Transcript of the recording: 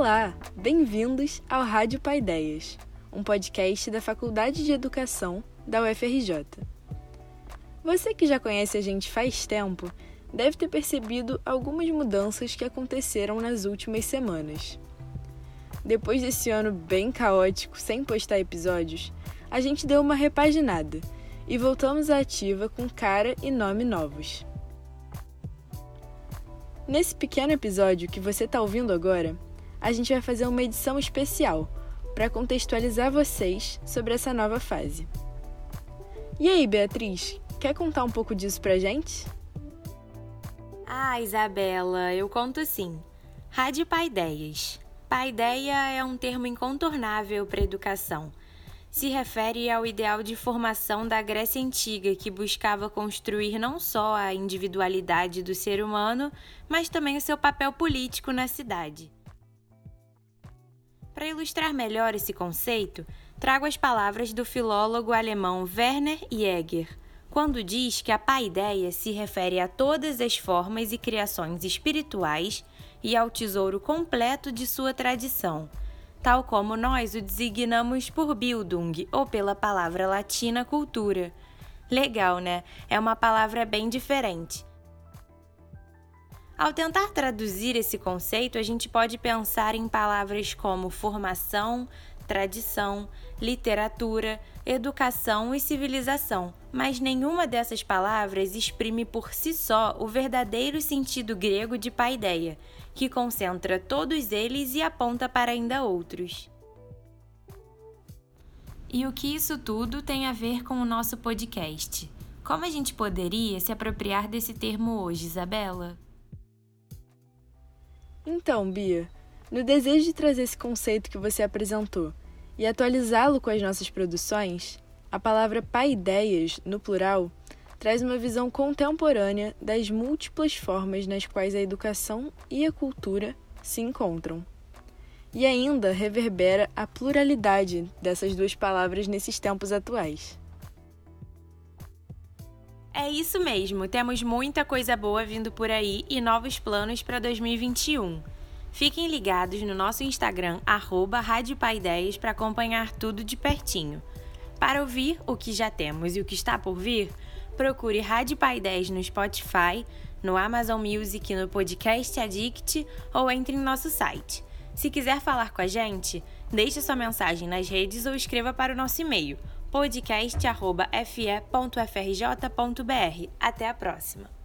Olá, bem-vindos ao Rádio Paideias, um podcast da Faculdade de Educação da UFRJ. Você que já conhece a gente faz tempo deve ter percebido algumas mudanças que aconteceram nas últimas semanas. Depois desse ano bem caótico, sem postar episódios, a gente deu uma repaginada e voltamos à ativa com cara e nome novos. Nesse pequeno episódio que você está ouvindo agora, a gente vai fazer uma edição especial para contextualizar vocês sobre essa nova fase. E aí, Beatriz, quer contar um pouco disso pra gente? Ah, Isabela, eu conto sim. Rádio Paideias. Paideia é um termo incontornável para educação. Se refere ao ideal de formação da Grécia Antiga, que buscava construir não só a individualidade do ser humano, mas também o seu papel político na cidade. Para ilustrar melhor esse conceito, trago as palavras do filólogo alemão Werner Jäger, quando diz que a paideia se refere a todas as formas e criações espirituais e ao tesouro completo de sua tradição, tal como nós o designamos por Bildung ou pela palavra latina cultura. Legal, né? É uma palavra bem diferente. Ao tentar traduzir esse conceito, a gente pode pensar em palavras como formação, tradição, literatura, educação e civilização, mas nenhuma dessas palavras exprime por si só o verdadeiro sentido grego de paideia, que concentra todos eles e aponta para ainda outros. E o que isso tudo tem a ver com o nosso podcast? Como a gente poderia se apropriar desse termo hoje, Isabela? Então, Bia, no desejo de trazer esse conceito que você apresentou e atualizá-lo com as nossas produções, a palavra paideias, no plural, traz uma visão contemporânea das múltiplas formas nas quais a educação e a cultura se encontram. E ainda reverbera a pluralidade dessas duas palavras nesses tempos atuais. É isso mesmo, temos muita coisa boa vindo por aí e novos planos para 2021. Fiquem ligados no nosso Instagram, arroba para acompanhar tudo de pertinho. Para ouvir o que já temos e o que está por vir, procure Rádio Pai 10 no Spotify, no Amazon Music, no Podcast Addict ou entre em nosso site. Se quiser falar com a gente, deixe sua mensagem nas redes ou escreva para o nosso e-mail podcast.fe.frj.br. Até a próxima!